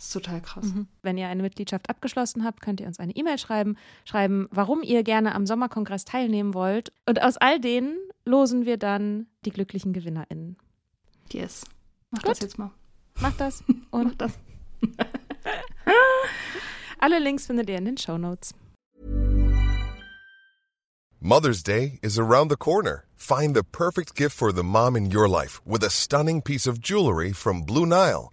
Das ist total krass. Wenn ihr eine Mitgliedschaft abgeschlossen habt, könnt ihr uns eine E-Mail schreiben, schreiben, warum ihr gerne am Sommerkongress teilnehmen wollt. Und aus all denen losen wir dann die glücklichen GewinnerInnen. Yes. Mach Gut. das jetzt mal. Macht das Mach und das. alle Links findet ihr in den Show Notes. Mother's Day is around the corner. Find the perfect gift for the mom in your life with a stunning piece of jewelry from Blue Nile.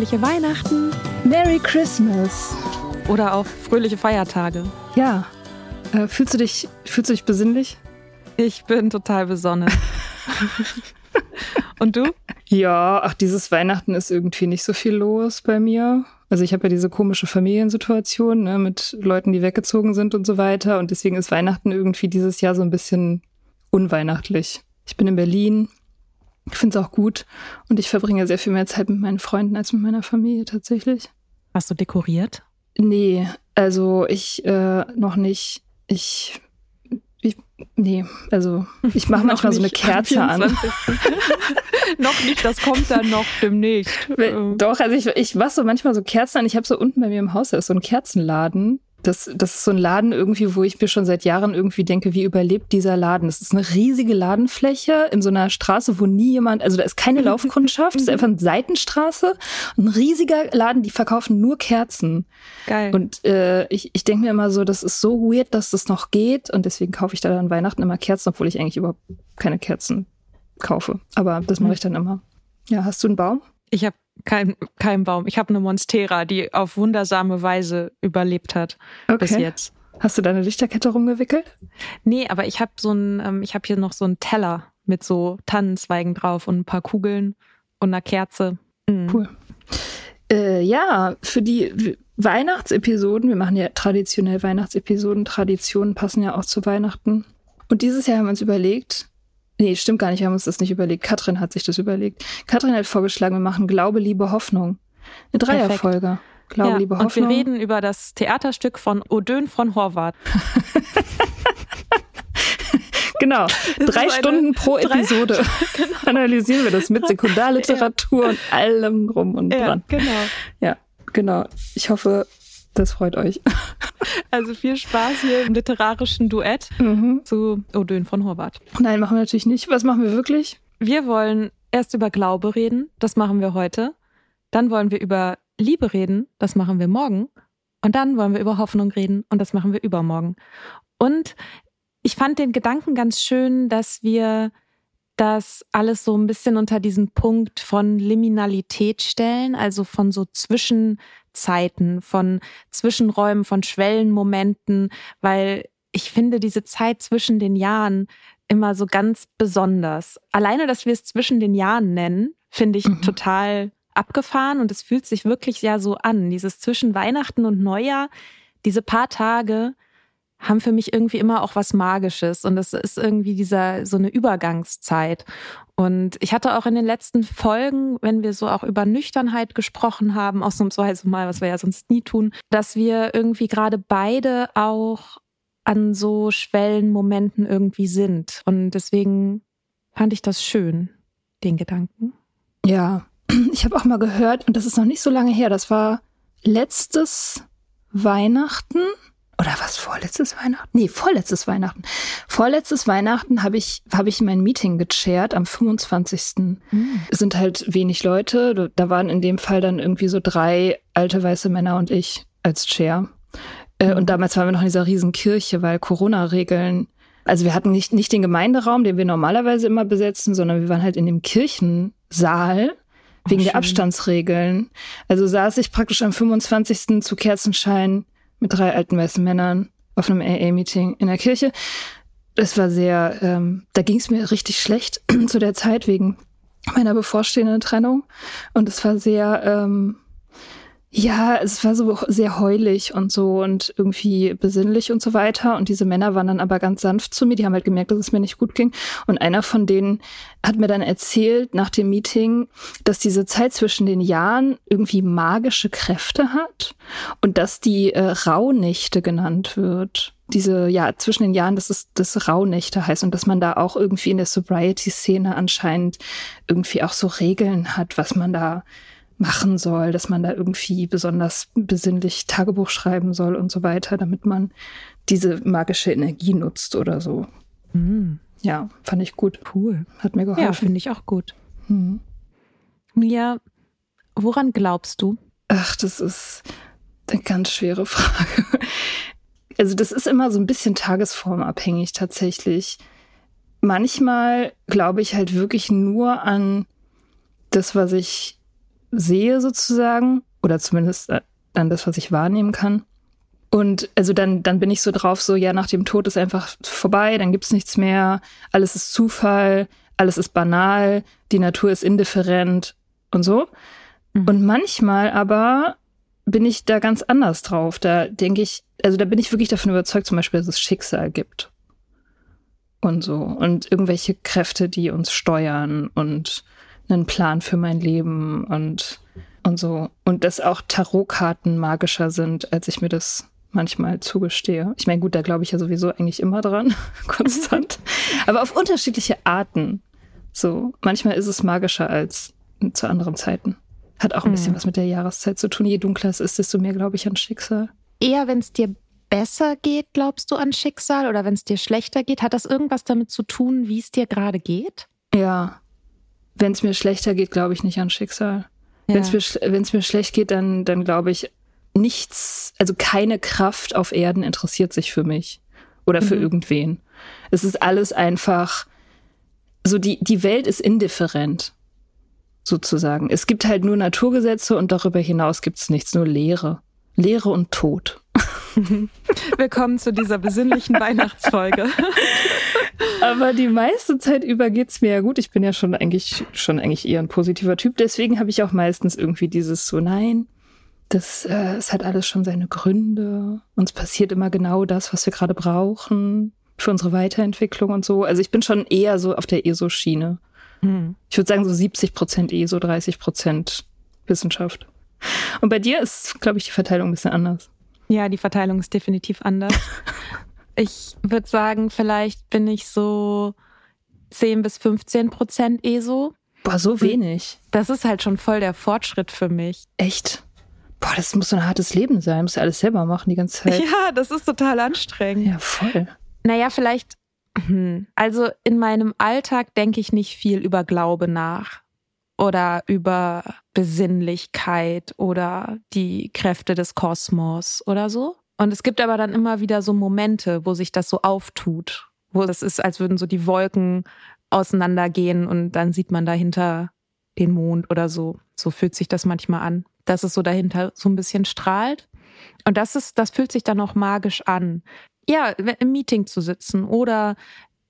Fröhliche Weihnachten Merry Christmas. oder auch fröhliche Feiertage. Ja. Äh, fühlst du dich, fühlst du dich besinnlich? Ich bin total besonnen. Und du? Ja, ach, dieses Weihnachten ist irgendwie nicht so viel los bei mir. Also ich habe ja diese komische Familiensituation ne, mit Leuten, die weggezogen sind und so weiter. Und deswegen ist Weihnachten irgendwie dieses Jahr so ein bisschen unweihnachtlich. Ich bin in Berlin. Ich finde es auch gut. Und ich verbringe sehr viel mehr Zeit mit meinen Freunden als mit meiner Familie tatsächlich. Hast du dekoriert? Nee, also ich äh, noch nicht. Ich, ich nee, also ich mache manchmal so eine Kerze an. noch nicht, das kommt dann noch demnächst. Doch, also ich, ich mache so manchmal so Kerzen an. Ich habe so unten bei mir im Haus, da ist so ein Kerzenladen. Das, das ist so ein Laden irgendwie, wo ich mir schon seit Jahren irgendwie denke, wie überlebt dieser Laden? Das ist eine riesige Ladenfläche in so einer Straße, wo nie jemand, also da ist keine Laufkundschaft, das ist einfach eine Seitenstraße. Ein riesiger Laden, die verkaufen nur Kerzen. Geil. Und äh, ich, ich denke mir immer so, das ist so weird, dass das noch geht. Und deswegen kaufe ich da an Weihnachten immer Kerzen, obwohl ich eigentlich überhaupt keine Kerzen kaufe. Aber das mache ich dann immer. Ja, hast du einen Baum? Ich habe keinen kein Baum. Ich habe eine Monstera, die auf wundersame Weise überlebt hat bis Okay. jetzt. Hast du deine Lichterkette rumgewickelt? Nee, aber ich habe so ein, ähm, ich habe hier noch so einen Teller mit so Tannenzweigen drauf und ein paar Kugeln und einer Kerze. Mhm. Cool. Äh, ja, für die Weihnachtsepisoden, wir machen ja traditionell Weihnachtsepisoden, Traditionen passen ja auch zu Weihnachten. Und dieses Jahr haben wir uns überlegt, nee, stimmt gar nicht, wir haben uns das nicht überlegt. Katrin hat sich das überlegt. Katrin hat vorgeschlagen, wir machen Glaube, Liebe, Hoffnung. Eine Dreierfolge. Glaube, ja, Liebe, und wir Hoffnung. reden über das Theaterstück von Odön von Horvath. Genau, drei ist eine- Stunden pro drei- Episode analysieren wir das mit Sekundarliteratur und allem drum und dran. genau. Ja, genau. Ich hoffe, das freut euch. Also viel Spaß hier im literarischen Duett Mhm. zu Odön von Horvath. Nein, machen wir natürlich nicht. Was machen wir wirklich? Wir wollen erst über Glaube reden, das machen wir heute. Dann wollen wir über Liebe reden, das machen wir morgen. Und dann wollen wir über Hoffnung reden und das machen wir übermorgen. Und ich fand den Gedanken ganz schön, dass wir das alles so ein bisschen unter diesen Punkt von Liminalität stellen, also von so Zwischenzeiten, von Zwischenräumen, von Schwellenmomenten, weil ich finde diese Zeit zwischen den Jahren immer so ganz besonders. Alleine, dass wir es zwischen den Jahren nennen, finde ich mhm. total abgefahren und es fühlt sich wirklich ja so an. Dieses zwischen Weihnachten und Neujahr, diese paar Tage haben für mich irgendwie immer auch was Magisches und es ist irgendwie dieser so eine Übergangszeit. Und ich hatte auch in den letzten Folgen, wenn wir so auch über Nüchternheit gesprochen haben, ausnahmsweise mal, was wir ja sonst nie tun, dass wir irgendwie gerade beide auch an so Schwellenmomenten irgendwie sind. Und deswegen fand ich das schön, den Gedanken. Ja, ich habe auch mal gehört, und das ist noch nicht so lange her, das war letztes Weihnachten oder was vorletztes Weihnachten? Nee, vorletztes Weihnachten. Vorletztes Weihnachten habe ich habe ich mein Meeting gechairt am 25. Mhm. Es sind halt wenig Leute, da waren in dem Fall dann irgendwie so drei alte weiße Männer und ich als Chair. Äh, und damals waren wir noch in dieser riesen Kirche, weil Corona-Regeln also wir hatten nicht, nicht den Gemeinderaum, den wir normalerweise immer besetzen, sondern wir waren halt in dem Kirchensaal wegen oh, der Abstandsregeln. Also saß ich praktisch am 25. zu Kerzenschein mit drei alten weißen Männern auf einem AA-Meeting in der Kirche. Es war sehr, ähm, da ging es mir richtig schlecht zu der Zeit wegen meiner bevorstehenden Trennung. Und es war sehr, ähm, ja, es war so sehr heulig und so und irgendwie besinnlich und so weiter. Und diese Männer waren dann aber ganz sanft zu mir. Die haben halt gemerkt, dass es mir nicht gut ging. Und einer von denen hat mir dann erzählt nach dem Meeting, dass diese Zeit zwischen den Jahren irgendwie magische Kräfte hat und dass die äh, Rauhnächte genannt wird. Diese, ja, zwischen den Jahren, dass es das Rauhnächte heißt und dass man da auch irgendwie in der Sobriety-Szene anscheinend irgendwie auch so Regeln hat, was man da machen soll, dass man da irgendwie besonders besinnlich Tagebuch schreiben soll und so weiter, damit man diese magische Energie nutzt oder so. Mhm. Ja, fand ich gut. Cool. Hat mir geholfen. Ja, finde ich auch gut. Mhm. Mia, woran glaubst du? Ach, das ist eine ganz schwere Frage. Also das ist immer so ein bisschen tagesformabhängig tatsächlich. Manchmal glaube ich halt wirklich nur an das, was ich sehe sozusagen oder zumindest dann das, was ich wahrnehmen kann. Und also dann, dann bin ich so drauf, so ja, nach dem Tod ist einfach vorbei, dann gibt's nichts mehr, alles ist Zufall, alles ist banal, die Natur ist indifferent und so. Mhm. Und manchmal aber bin ich da ganz anders drauf. Da denke ich, also da bin ich wirklich davon überzeugt, zum Beispiel, dass es Schicksal gibt. Und so. Und irgendwelche Kräfte, die uns steuern und einen Plan für mein Leben und, und so. Und dass auch Tarotkarten magischer sind, als ich mir das manchmal zugestehe. Ich meine, gut, da glaube ich ja sowieso eigentlich immer dran, konstant. Aber auf unterschiedliche Arten. So, manchmal ist es magischer als zu anderen Zeiten. Hat auch ein bisschen mhm. was mit der Jahreszeit zu tun. Je dunkler es ist, desto mehr glaube ich an Schicksal. Eher, wenn es dir besser geht, glaubst du an Schicksal? Oder wenn es dir schlechter geht? Hat das irgendwas damit zu tun, wie es dir gerade geht? Ja, wenn es mir schlechter geht, glaube ich nicht an Schicksal. Ja. Wenn es mir, wenn's mir schlecht geht, dann, dann glaube ich, nichts, also keine Kraft auf Erden interessiert sich für mich oder für mhm. irgendwen. Es ist alles einfach, so die, die Welt ist indifferent, sozusagen. Es gibt halt nur Naturgesetze und darüber hinaus gibt es nichts, nur Leere. Leere und Tod. Willkommen zu dieser besinnlichen Weihnachtsfolge. Aber die meiste Zeit über geht's mir ja gut. Ich bin ja schon eigentlich, schon eigentlich eher ein positiver Typ. Deswegen habe ich auch meistens irgendwie dieses so, nein, das, äh, es hat alles schon seine Gründe. Uns passiert immer genau das, was wir gerade brauchen für unsere Weiterentwicklung und so. Also ich bin schon eher so auf der ESO-Schiene. Hm. Ich würde sagen so 70 Prozent ESO, 30 Prozent Wissenschaft. Und bei dir ist, glaube ich, die Verteilung ein bisschen anders. Ja, die Verteilung ist definitiv anders. ich würde sagen, vielleicht bin ich so 10 bis 15 Prozent ESO. Boah, so wenig. Das ist halt schon voll der Fortschritt für mich. Echt? Boah, das muss so ein hartes Leben sein. Muss ja alles selber machen die ganze Zeit. Ja, das ist total anstrengend. Ja, voll. Naja, vielleicht, hm, also in meinem Alltag denke ich nicht viel über Glaube nach oder über Besinnlichkeit oder die Kräfte des Kosmos oder so. Und es gibt aber dann immer wieder so Momente, wo sich das so auftut, wo das ist, als würden so die Wolken auseinandergehen und dann sieht man dahinter den Mond oder so. So fühlt sich das manchmal an, dass es so dahinter so ein bisschen strahlt. Und das ist, das fühlt sich dann auch magisch an. Ja, im Meeting zu sitzen oder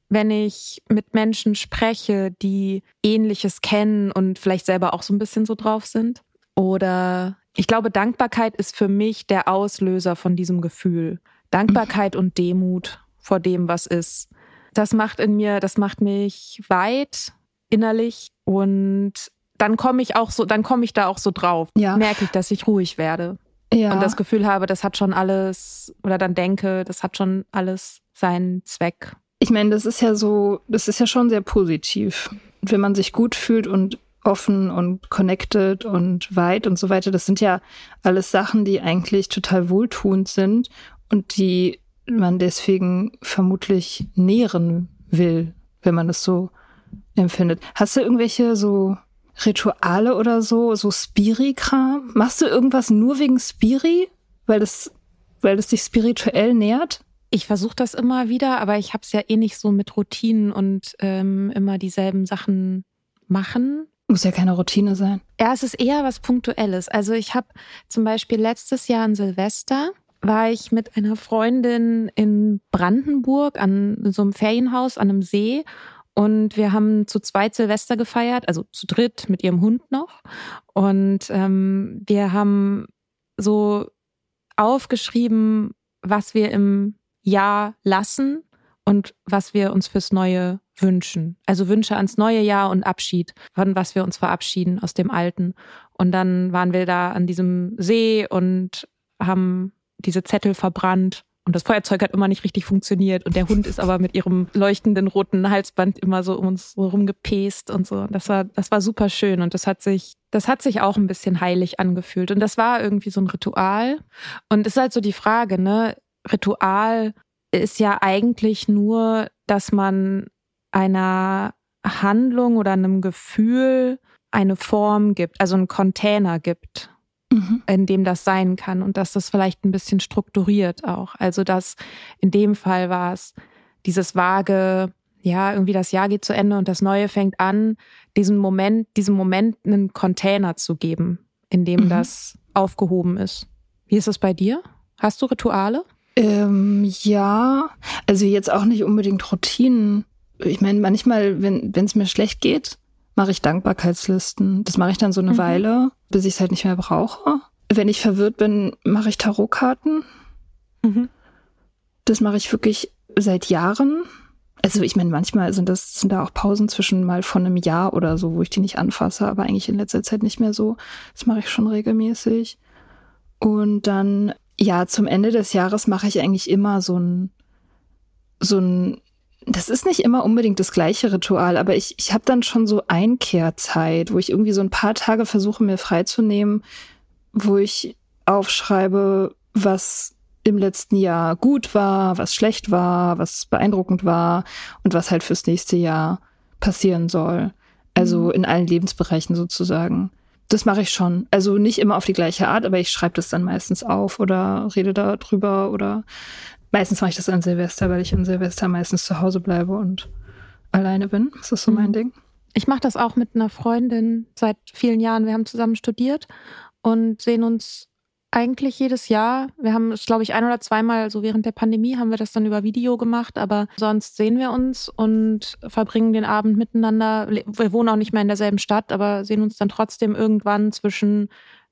wenn ich mit Menschen spreche, die ähnliches kennen und vielleicht selber auch so ein bisschen so drauf sind. Oder ich glaube, Dankbarkeit ist für mich der Auslöser von diesem Gefühl. Dankbarkeit und Demut vor dem, was ist. Das macht in mir, das macht mich weit innerlich und dann komme ich auch so, dann komme ich da auch so drauf. Ja. Merke ich, dass ich ruhig werde. Ja. Und das Gefühl habe, das hat schon alles, oder dann denke, das hat schon alles seinen Zweck. Ich meine, das ist ja so, das ist ja schon sehr positiv. Wenn man sich gut fühlt und offen und connected und weit und so weiter, das sind ja alles Sachen, die eigentlich total wohltuend sind und die man deswegen vermutlich nähren will, wenn man es so empfindet. Hast du irgendwelche so Rituale oder so, so Spiri-Kram? Machst du irgendwas nur wegen Spiri, weil das, weil das dich spirituell nährt? Ich versuche das immer wieder, aber ich habe es ja eh nicht so mit Routinen und ähm, immer dieselben Sachen machen. Muss ja keine Routine sein. Ja, es ist eher was Punktuelles. Also ich habe zum Beispiel letztes Jahr an Silvester war ich mit einer Freundin in Brandenburg an so einem Ferienhaus an einem See und wir haben zu zweit Silvester gefeiert, also zu dritt mit ihrem Hund noch. Und ähm, wir haben so aufgeschrieben, was wir im Jahr lassen und was wir uns fürs Neue wünschen. Also Wünsche ans neue Jahr und Abschied, von was wir uns verabschieden aus dem Alten. Und dann waren wir da an diesem See und haben diese Zettel verbrannt und das Feuerzeug hat immer nicht richtig funktioniert und der Hund ist aber mit ihrem leuchtenden roten Halsband immer so um uns so rumgepest und so. Das war, das war super schön und das hat sich, das hat sich auch ein bisschen heilig angefühlt. Und das war irgendwie so ein Ritual. Und es ist halt so die Frage, ne? Ritual ist ja eigentlich nur, dass man einer Handlung oder einem Gefühl eine Form gibt, also einen Container gibt mhm. in dem das sein kann und dass das vielleicht ein bisschen strukturiert auch. Also dass in dem Fall war es dieses vage, ja, irgendwie das Jahr geht zu Ende und das Neue fängt an, diesen Moment, diesem Moment einen Container zu geben, in dem mhm. das aufgehoben ist. Wie ist das bei dir? Hast du Rituale? Ähm, ja, also jetzt auch nicht unbedingt Routinen. Ich meine, manchmal, wenn es mir schlecht geht, mache ich Dankbarkeitslisten. Das mache ich dann so eine mhm. Weile, bis ich es halt nicht mehr brauche. Wenn ich verwirrt bin, mache ich Tarotkarten. Mhm. Das mache ich wirklich seit Jahren. Also ich meine, manchmal sind das sind da auch Pausen zwischen mal von einem Jahr oder so, wo ich die nicht anfasse, aber eigentlich in letzter Zeit nicht mehr so. Das mache ich schon regelmäßig. Und dann ja, zum Ende des Jahres mache ich eigentlich immer so ein so ein das ist nicht immer unbedingt das gleiche Ritual, aber ich, ich habe dann schon so Einkehrzeit, wo ich irgendwie so ein paar Tage versuche, mir freizunehmen, wo ich aufschreibe, was im letzten Jahr gut war, was schlecht war, was beeindruckend war und was halt fürs nächste Jahr passieren soll. Also mhm. in allen Lebensbereichen sozusagen. Das mache ich schon. Also nicht immer auf die gleiche Art, aber ich schreibe das dann meistens auf oder rede da drüber oder Meistens mache ich das an Silvester, weil ich an Silvester meistens zu Hause bleibe und alleine bin. Das ist so mein mhm. Ding. Ich mache das auch mit einer Freundin seit vielen Jahren. Wir haben zusammen studiert und sehen uns eigentlich jedes Jahr. Wir haben es, glaube ich, ein oder zweimal, so während der Pandemie, haben wir das dann über Video gemacht, aber sonst sehen wir uns und verbringen den Abend miteinander. Wir wohnen auch nicht mehr in derselben Stadt, aber sehen uns dann trotzdem irgendwann zwischen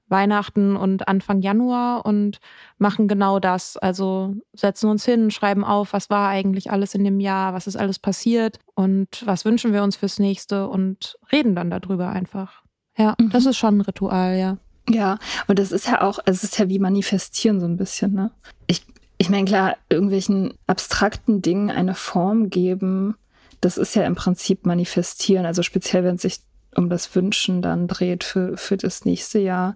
Weihnachten und Anfang Januar und machen genau das. Also setzen uns hin, schreiben auf, was war eigentlich alles in dem Jahr, was ist alles passiert und was wünschen wir uns fürs nächste und reden dann darüber einfach. Ja, mhm. das ist schon ein Ritual, ja. Ja, und das ist ja auch, es ist ja wie manifestieren so ein bisschen, ne? Ich, ich meine, klar, irgendwelchen abstrakten Dingen eine Form geben, das ist ja im Prinzip manifestieren, also speziell wenn es sich um das Wünschen dann dreht für, für das nächste Jahr.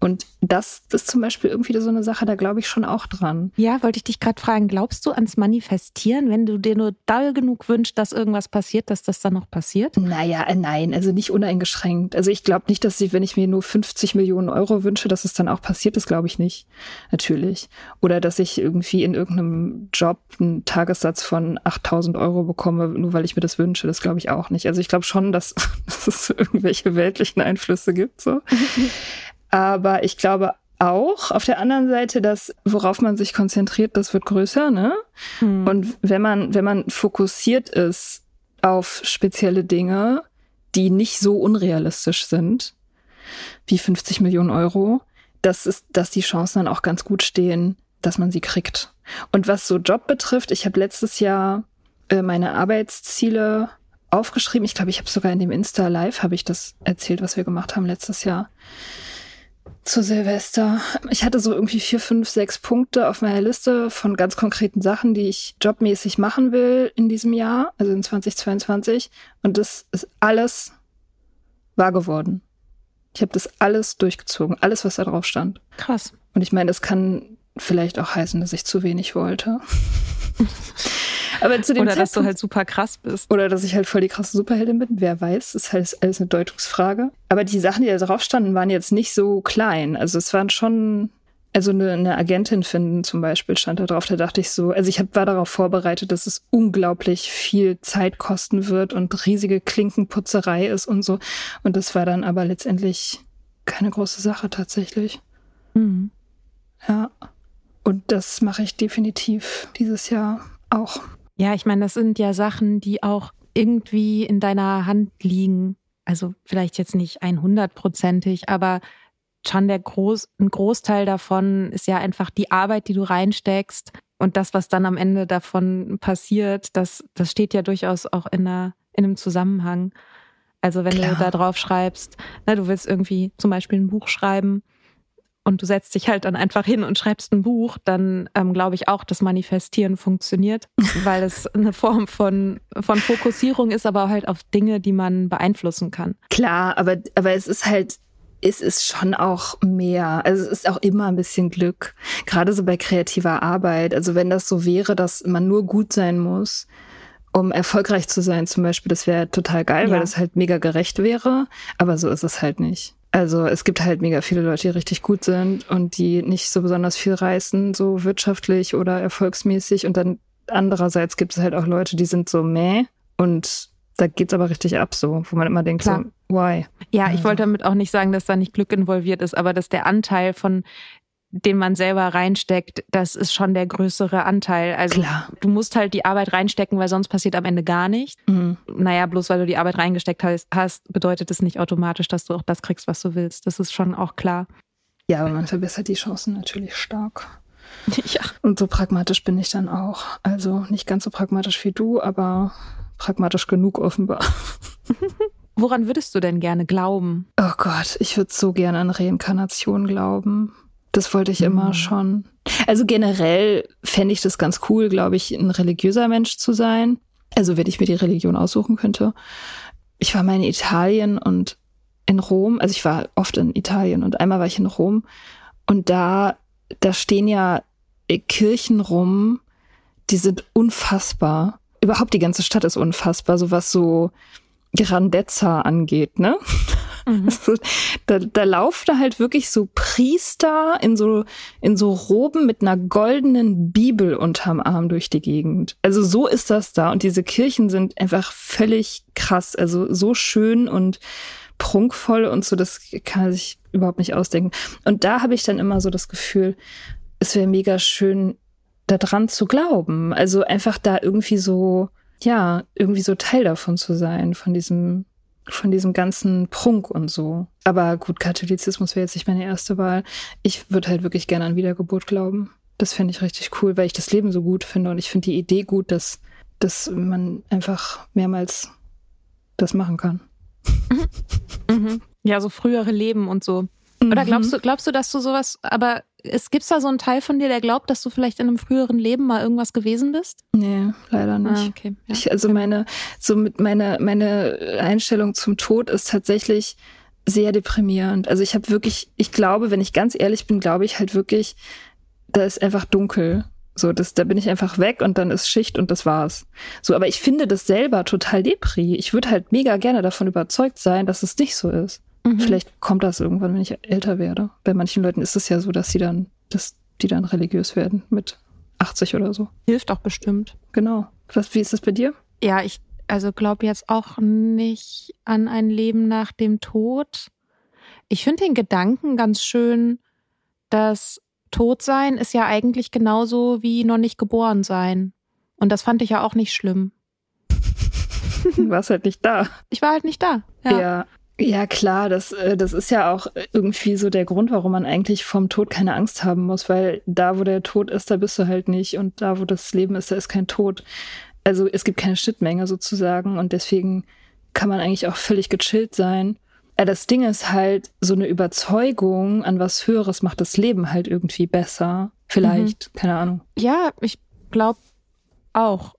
Und das ist zum Beispiel irgendwie so eine Sache, da glaube ich schon auch dran. Ja, wollte ich dich gerade fragen, glaubst du ans Manifestieren, wenn du dir nur doll genug wünschst, dass irgendwas passiert, dass das dann noch passiert? Naja, äh, nein, also nicht uneingeschränkt. Also ich glaube nicht, dass ich, wenn ich mir nur 50 Millionen Euro wünsche, dass es dann auch passiert, das glaube ich nicht. Natürlich. Oder dass ich irgendwie in irgendeinem Job einen Tagessatz von 8000 Euro bekomme, nur weil ich mir das wünsche, das glaube ich auch nicht. Also ich glaube schon, dass, dass es irgendwelche weltlichen Einflüsse gibt, so. Aber ich glaube auch auf der anderen Seite, dass worauf man sich konzentriert, das wird größer, ne? Hm. Und wenn man, wenn man fokussiert ist auf spezielle Dinge, die nicht so unrealistisch sind, wie 50 Millionen Euro, das ist, dass die Chancen dann auch ganz gut stehen, dass man sie kriegt. Und was so Job betrifft, ich habe letztes Jahr äh, meine Arbeitsziele aufgeschrieben. Ich glaube, ich habe sogar in dem Insta Live habe ich das erzählt, was wir gemacht haben letztes Jahr zu Silvester. Ich hatte so irgendwie vier, fünf, sechs Punkte auf meiner Liste von ganz konkreten Sachen, die ich jobmäßig machen will in diesem Jahr, also in 2022. Und das ist alles wahr geworden. Ich habe das alles durchgezogen, alles, was da drauf stand. Krass. Und ich meine, das kann vielleicht auch heißen, dass ich zu wenig wollte. Aber zu dem oder dass du halt super krass bist. Oder dass ich halt voll die krasse Superheldin bin. Wer weiß, das ist halt alles eine Deutungsfrage. Aber die Sachen, die da drauf standen, waren jetzt nicht so klein. Also es waren schon, also eine, eine Agentin finden zum Beispiel stand da drauf. Da dachte ich so, also ich hab, war darauf vorbereitet, dass es unglaublich viel Zeit kosten wird und riesige Klinkenputzerei ist und so. Und das war dann aber letztendlich keine große Sache tatsächlich. Mhm. Ja. Und das mache ich definitiv dieses Jahr auch. Ja, ich meine, das sind ja Sachen, die auch irgendwie in deiner Hand liegen. Also vielleicht jetzt nicht 100%ig, aber schon der Groß, ein Großteil davon ist ja einfach die Arbeit, die du reinsteckst. Und das, was dann am Ende davon passiert, das, das steht ja durchaus auch in, einer, in einem Zusammenhang. Also wenn Klar. du da drauf schreibst, na, du willst irgendwie zum Beispiel ein Buch schreiben und du setzt dich halt dann einfach hin und schreibst ein Buch, dann ähm, glaube ich auch, dass Manifestieren funktioniert, weil es eine Form von, von Fokussierung ist, aber halt auf Dinge, die man beeinflussen kann. Klar, aber, aber es ist halt, es ist schon auch mehr. Also es ist auch immer ein bisschen Glück. Gerade so bei kreativer Arbeit. Also wenn das so wäre, dass man nur gut sein muss, um erfolgreich zu sein zum Beispiel, das wäre total geil, ja. weil das halt mega gerecht wäre. Aber so ist es halt nicht. Also es gibt halt mega viele Leute, die richtig gut sind und die nicht so besonders viel reißen, so wirtschaftlich oder erfolgsmäßig. Und dann andererseits gibt es halt auch Leute, die sind so meh und da geht's aber richtig ab, so, wo man immer denkt, Klar. so, why? Ja, ich wollte damit auch nicht sagen, dass da nicht Glück involviert ist, aber dass der Anteil von den man selber reinsteckt, das ist schon der größere Anteil. Also Klar. du musst halt die Arbeit reinstecken, weil sonst passiert am Ende gar nichts. Mhm. Naja, bloß weil du die Arbeit reingesteckt hast, bedeutet es nicht automatisch, dass du auch das kriegst, was du willst. Das ist schon auch klar. Ja, aber man verbessert die Chancen natürlich stark. Ja. Und so pragmatisch bin ich dann auch. Also nicht ganz so pragmatisch wie du, aber pragmatisch genug offenbar. Woran würdest du denn gerne glauben? Oh Gott, ich würde so gerne an Reinkarnation glauben. Das wollte ich immer mhm. schon. Also generell fände ich das ganz cool, glaube ich, ein religiöser Mensch zu sein. Also wenn ich mir die Religion aussuchen könnte. Ich war mal in Italien und in Rom, also ich war oft in Italien und einmal war ich in Rom und da, da stehen ja Kirchen rum, die sind unfassbar. Überhaupt die ganze Stadt ist unfassbar, so was so Grandezza angeht, ne? Mhm. da, da laufen da halt wirklich so Priester in so, in so Roben mit einer goldenen Bibel unterm Arm durch die Gegend. Also so ist das da. Und diese Kirchen sind einfach völlig krass. Also so schön und prunkvoll und so, das kann man sich überhaupt nicht ausdenken. Und da habe ich dann immer so das Gefühl, es wäre mega schön, da dran zu glauben. Also einfach da irgendwie so, ja, irgendwie so Teil davon zu sein, von diesem von diesem ganzen Prunk und so. Aber gut, Katholizismus wäre jetzt nicht meine erste Wahl. Ich würde halt wirklich gerne an Wiedergeburt glauben. Das fände ich richtig cool, weil ich das Leben so gut finde und ich finde die Idee gut, dass, dass man einfach mehrmals das machen kann. Mhm. Ja, so frühere Leben und so. Oder glaubst du, glaubst du, dass du sowas, aber es gibt da so einen Teil von dir, der glaubt, dass du vielleicht in einem früheren Leben mal irgendwas gewesen bist? Nee, leider nicht. Ah, okay. Ja, ich, also okay. meine, so mit meine, meine Einstellung zum Tod ist tatsächlich, sehr deprimierend. Also ich habe wirklich, ich glaube, wenn ich ganz ehrlich bin, glaube ich halt wirklich, da ist einfach dunkel. So, das, da bin ich einfach weg und dann ist Schicht und das war's. So, aber ich finde das selber total depri. Ich würde halt mega gerne davon überzeugt sein, dass es nicht so ist. Mhm. Vielleicht kommt das irgendwann, wenn ich älter werde. Bei manchen Leuten ist es ja so, dass sie dann, dass die dann religiös werden mit 80 oder so. Hilft auch bestimmt. Genau. Was, wie ist das bei dir? Ja, ich also glaube jetzt auch nicht an ein Leben nach dem Tod. Ich finde den Gedanken ganz schön, dass Todsein ist ja eigentlich genauso wie noch nicht geboren sein. Und das fand ich ja auch nicht schlimm. Du warst halt nicht da. Ich war halt nicht da. Ja. ja. Ja, klar, das, äh, das ist ja auch irgendwie so der Grund, warum man eigentlich vom Tod keine Angst haben muss, weil da, wo der Tod ist, da bist du halt nicht und da, wo das Leben ist, da ist kein Tod. Also es gibt keine Schnittmenge sozusagen und deswegen kann man eigentlich auch völlig gechillt sein. Ja, das Ding ist halt, so eine Überzeugung an was Höheres macht das Leben halt irgendwie besser. Vielleicht, mhm. keine Ahnung. Ja, ich glaube auch.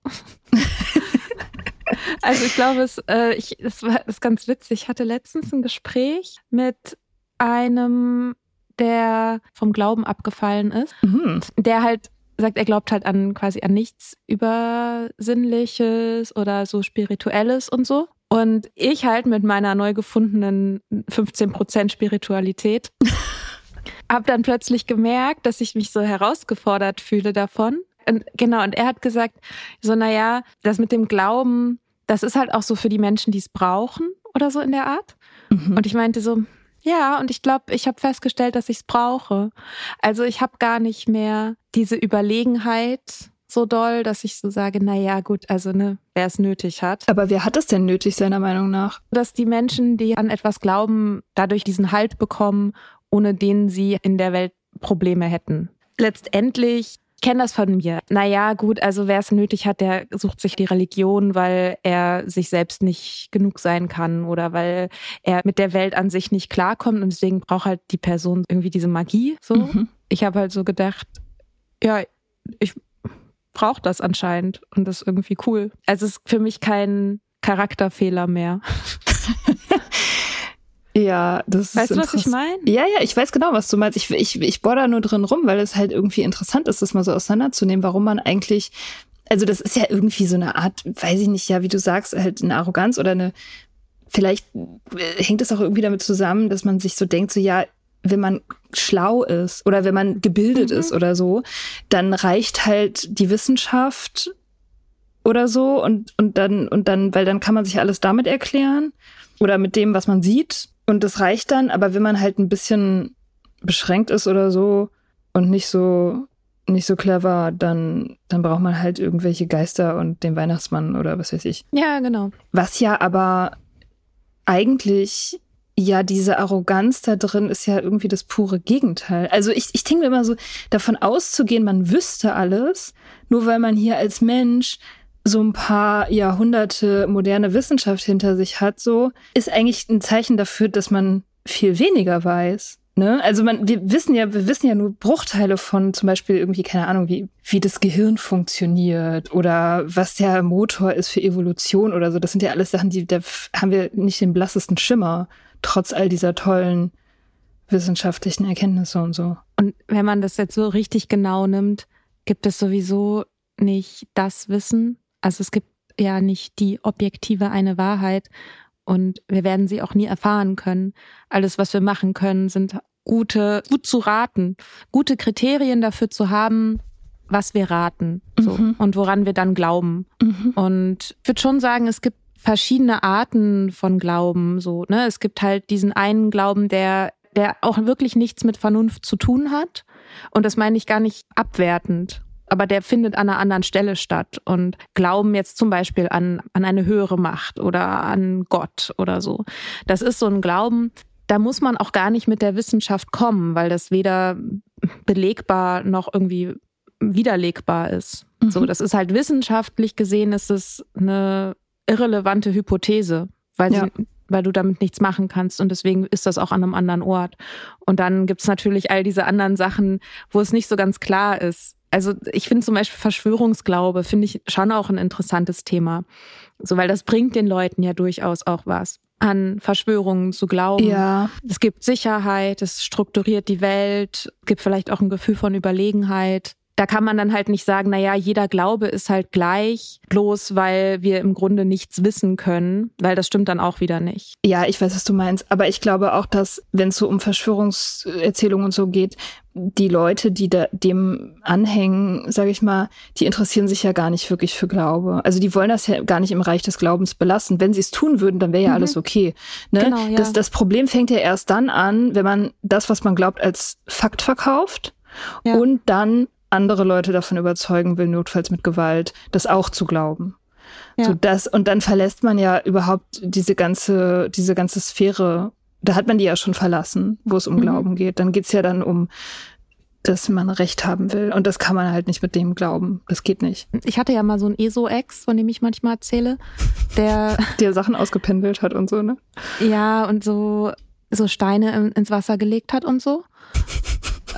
also ich glaube, es, äh, ich, es war das ist ganz witzig. Ich hatte letztens ein Gespräch mit einem, der vom Glauben abgefallen ist, mhm. der halt sagt, er glaubt halt an quasi an nichts Übersinnliches oder so Spirituelles und so. Und ich halt mit meiner neu gefundenen 15% Spiritualität habe dann plötzlich gemerkt, dass ich mich so herausgefordert fühle davon. Und genau, und er hat gesagt, so, naja, das mit dem Glauben, das ist halt auch so für die Menschen, die es brauchen oder so in der Art. Mhm. Und ich meinte so, ja, und ich glaube, ich habe festgestellt, dass ich es brauche. Also ich habe gar nicht mehr diese Überlegenheit so doll, dass ich so sage, na ja, gut, also ne, wer es nötig hat. Aber wer hat es denn nötig seiner Meinung nach? Dass die Menschen, die an etwas glauben, dadurch diesen Halt bekommen, ohne den sie in der Welt Probleme hätten. Letztendlich kenne das von mir. Naja, gut, also wer es nötig hat, der sucht sich die Religion, weil er sich selbst nicht genug sein kann oder weil er mit der Welt an sich nicht klarkommt und deswegen braucht halt die Person irgendwie diese Magie. So. Mhm. Ich habe halt so gedacht, ja, ich brauche das anscheinend und das ist irgendwie cool. Also es ist für mich kein Charakterfehler mehr. Ja, das weißt ist. Weißt du, was ich meine? Ja, ja, ich weiß genau, was du meinst. Ich, ich, ich bohr da nur drin rum, weil es halt irgendwie interessant ist, das mal so auseinanderzunehmen, warum man eigentlich, also das ist ja irgendwie so eine Art, weiß ich nicht, ja, wie du sagst, halt eine Arroganz oder eine, vielleicht äh, hängt es auch irgendwie damit zusammen, dass man sich so denkt, so ja, wenn man schlau ist oder wenn man gebildet mhm. ist oder so, dann reicht halt die Wissenschaft oder so und, und dann, und dann, weil dann kann man sich alles damit erklären oder mit dem, was man sieht. Und das reicht dann, aber wenn man halt ein bisschen beschränkt ist oder so und nicht so nicht so clever, dann, dann braucht man halt irgendwelche Geister und den Weihnachtsmann oder was weiß ich. Ja, genau. Was ja aber eigentlich, ja, diese Arroganz da drin ist ja irgendwie das pure Gegenteil. Also ich, ich denke mir immer so, davon auszugehen, man wüsste alles, nur weil man hier als Mensch so ein paar Jahrhunderte moderne Wissenschaft hinter sich hat, so, ist eigentlich ein Zeichen dafür, dass man viel weniger weiß. Ne? Also man, wir wissen ja, wir wissen ja nur Bruchteile von zum Beispiel irgendwie, keine Ahnung, wie, wie das Gehirn funktioniert oder was der Motor ist für Evolution oder so. Das sind ja alles Sachen, die, da haben wir nicht den blassesten Schimmer, trotz all dieser tollen wissenschaftlichen Erkenntnisse und so. Und wenn man das jetzt so richtig genau nimmt, gibt es sowieso nicht das Wissen, also es gibt ja nicht die objektive eine Wahrheit und wir werden sie auch nie erfahren können. Alles, was wir machen können, sind gute, gut zu raten, gute Kriterien dafür zu haben, was wir raten so, mhm. und woran wir dann glauben. Mhm. Und ich würde schon sagen, es gibt verschiedene Arten von Glauben. So, ne? Es gibt halt diesen einen Glauben, der, der auch wirklich nichts mit Vernunft zu tun hat. Und das meine ich gar nicht abwertend aber der findet an einer anderen Stelle statt und glauben jetzt zum Beispiel an, an eine höhere Macht oder an Gott oder so. Das ist so ein Glauben, da muss man auch gar nicht mit der Wissenschaft kommen, weil das weder belegbar noch irgendwie widerlegbar ist. Mhm. So, das ist halt wissenschaftlich gesehen, ist es eine irrelevante Hypothese, weil ja. sie, weil du damit nichts machen kannst und deswegen ist das auch an einem anderen Ort. Und dann gibt's natürlich all diese anderen Sachen, wo es nicht so ganz klar ist, also ich finde zum Beispiel Verschwörungsglaube, finde ich schon auch ein interessantes Thema. So, weil das bringt den Leuten ja durchaus auch was. an Verschwörungen zu glauben. Ja. Es gibt Sicherheit, es strukturiert die Welt, gibt vielleicht auch ein Gefühl von Überlegenheit da kann man dann halt nicht sagen, na ja, jeder Glaube ist halt gleich, bloß weil wir im Grunde nichts wissen können, weil das stimmt dann auch wieder nicht. Ja, ich weiß, was du meinst, aber ich glaube auch, dass wenn es so um Verschwörungserzählungen und so geht, die Leute, die da dem anhängen, sage ich mal, die interessieren sich ja gar nicht wirklich für Glaube. Also die wollen das ja gar nicht im Reich des Glaubens belassen. Wenn sie es tun würden, dann wäre ja mhm. alles okay. Ne? Genau, ja. das, das Problem fängt ja erst dann an, wenn man das, was man glaubt, als Fakt verkauft ja. und dann andere Leute davon überzeugen will, notfalls mit Gewalt, das auch zu glauben. Ja. So das, und dann verlässt man ja überhaupt diese ganze, diese ganze Sphäre, da hat man die ja schon verlassen, wo es um mhm. Glauben geht. Dann geht's ja dann um, dass man Recht haben will. Und das kann man halt nicht mit dem glauben. Das geht nicht. Ich hatte ja mal so einen ESO-Ex, von dem ich manchmal erzähle, der. der Sachen ausgependelt hat und so, ne? Ja, und so, so Steine ins Wasser gelegt hat und so.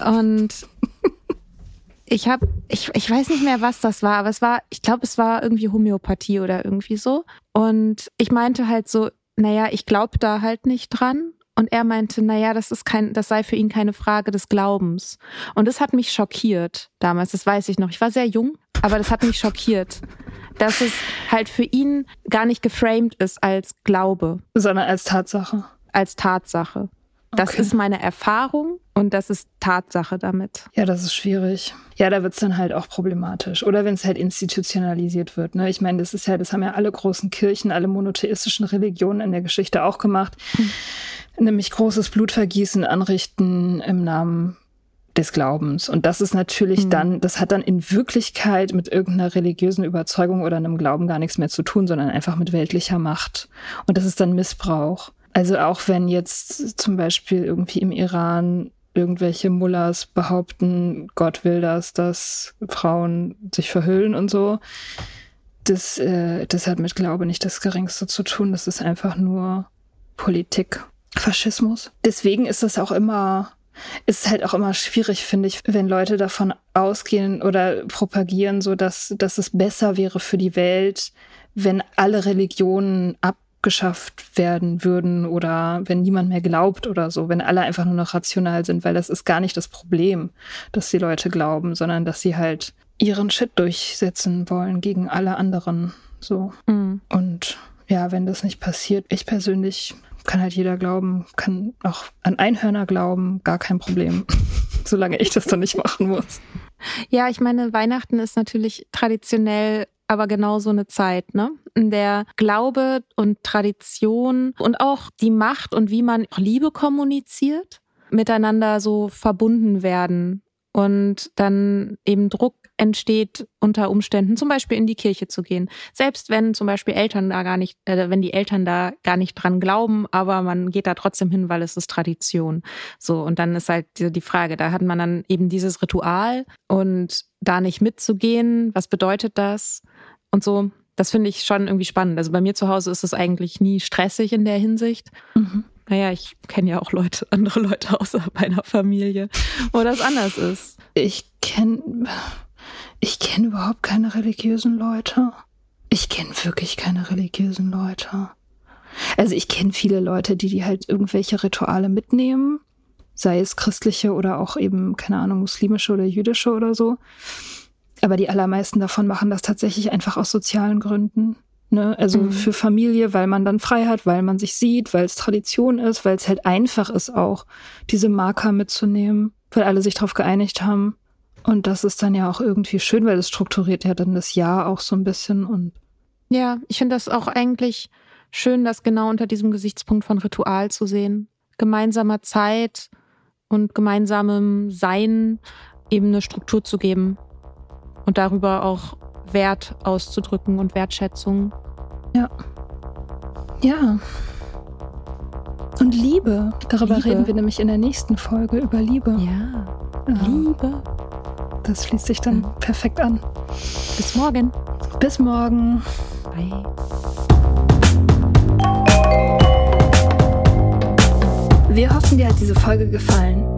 Und ich habe, ich, ich weiß nicht mehr, was das war, aber es war, ich glaube, es war irgendwie Homöopathie oder irgendwie so. Und ich meinte halt so, naja, ich glaube da halt nicht dran. Und er meinte, naja, das ist kein, das sei für ihn keine Frage des Glaubens. Und das hat mich schockiert damals, das weiß ich noch. Ich war sehr jung, aber das hat mich schockiert. Dass es halt für ihn gar nicht geframed ist als Glaube. Sondern als Tatsache. Als Tatsache. Das okay. ist meine Erfahrung und das ist Tatsache damit. Ja, das ist schwierig. Ja, da wird's dann halt auch problematisch. Oder wenn es halt institutionalisiert wird. Ne? Ich meine, das ist ja, das haben ja alle großen Kirchen, alle monotheistischen Religionen in der Geschichte auch gemacht. Mhm. Nämlich großes Blutvergießen anrichten im Namen des Glaubens. Und das ist natürlich mhm. dann, das hat dann in Wirklichkeit mit irgendeiner religiösen Überzeugung oder einem Glauben gar nichts mehr zu tun, sondern einfach mit weltlicher Macht. Und das ist dann Missbrauch. Also auch wenn jetzt zum Beispiel irgendwie im Iran irgendwelche Mullahs behaupten, Gott will das, dass Frauen sich verhüllen und so. Das, äh, das hat mit Glaube nicht das Geringste zu tun. Das ist einfach nur Politik, Faschismus. Deswegen ist das auch immer, ist halt auch immer schwierig, finde ich, wenn Leute davon ausgehen oder propagieren, so dass, dass es besser wäre für die Welt, wenn alle Religionen ab abgeschafft werden würden oder wenn niemand mehr glaubt oder so, wenn alle einfach nur noch rational sind, weil das ist gar nicht das Problem, dass die Leute glauben, sondern dass sie halt ihren Shit durchsetzen wollen gegen alle anderen. So. Mhm. Und ja, wenn das nicht passiert, ich persönlich kann halt jeder glauben, kann auch an Einhörner glauben, gar kein Problem, solange ich das dann nicht machen muss. Ja, ich meine, Weihnachten ist natürlich traditionell aber genau so eine Zeit, ne? In der Glaube und Tradition und auch die Macht und wie man Liebe kommuniziert, miteinander so verbunden werden und dann eben Druck entsteht unter Umständen, zum Beispiel in die Kirche zu gehen. Selbst wenn zum Beispiel Eltern da gar nicht, äh, wenn die Eltern da gar nicht dran glauben, aber man geht da trotzdem hin, weil es ist Tradition. So, und dann ist halt die, die Frage, da hat man dann eben dieses Ritual und da nicht mitzugehen, was bedeutet das? Und so, das finde ich schon irgendwie spannend. Also bei mir zu Hause ist es eigentlich nie stressig in der Hinsicht. Mhm. Naja, ich kenne ja auch Leute, andere Leute außer meiner Familie, wo das anders ist. Ich kenne ich kenne überhaupt keine religiösen Leute. Ich kenne wirklich keine religiösen Leute. Also ich kenne viele Leute, die die halt irgendwelche Rituale mitnehmen, sei es christliche oder auch eben keine Ahnung muslimische oder jüdische oder so. Aber die allermeisten davon machen das tatsächlich einfach aus sozialen Gründen. Ne? Also mhm. für Familie, weil man dann frei hat, weil man sich sieht, weil es Tradition ist, weil es halt einfach ist auch, diese Marker mitzunehmen, weil alle sich darauf geeinigt haben. Und das ist dann ja auch irgendwie schön, weil es strukturiert ja dann das Jahr auch so ein bisschen und. Ja, ich finde das auch eigentlich schön, das genau unter diesem Gesichtspunkt von Ritual zu sehen. Gemeinsamer Zeit und gemeinsamem Sein eben eine Struktur zu geben und darüber auch Wert auszudrücken und Wertschätzung. Ja. Ja. Und Liebe. Darüber Liebe. reden wir nämlich in der nächsten Folge über Liebe. Ja. ja. Liebe. Das schließt sich dann ja. perfekt an. Bis morgen. Bis morgen. Bye. Wir hoffen, dir hat diese Folge gefallen.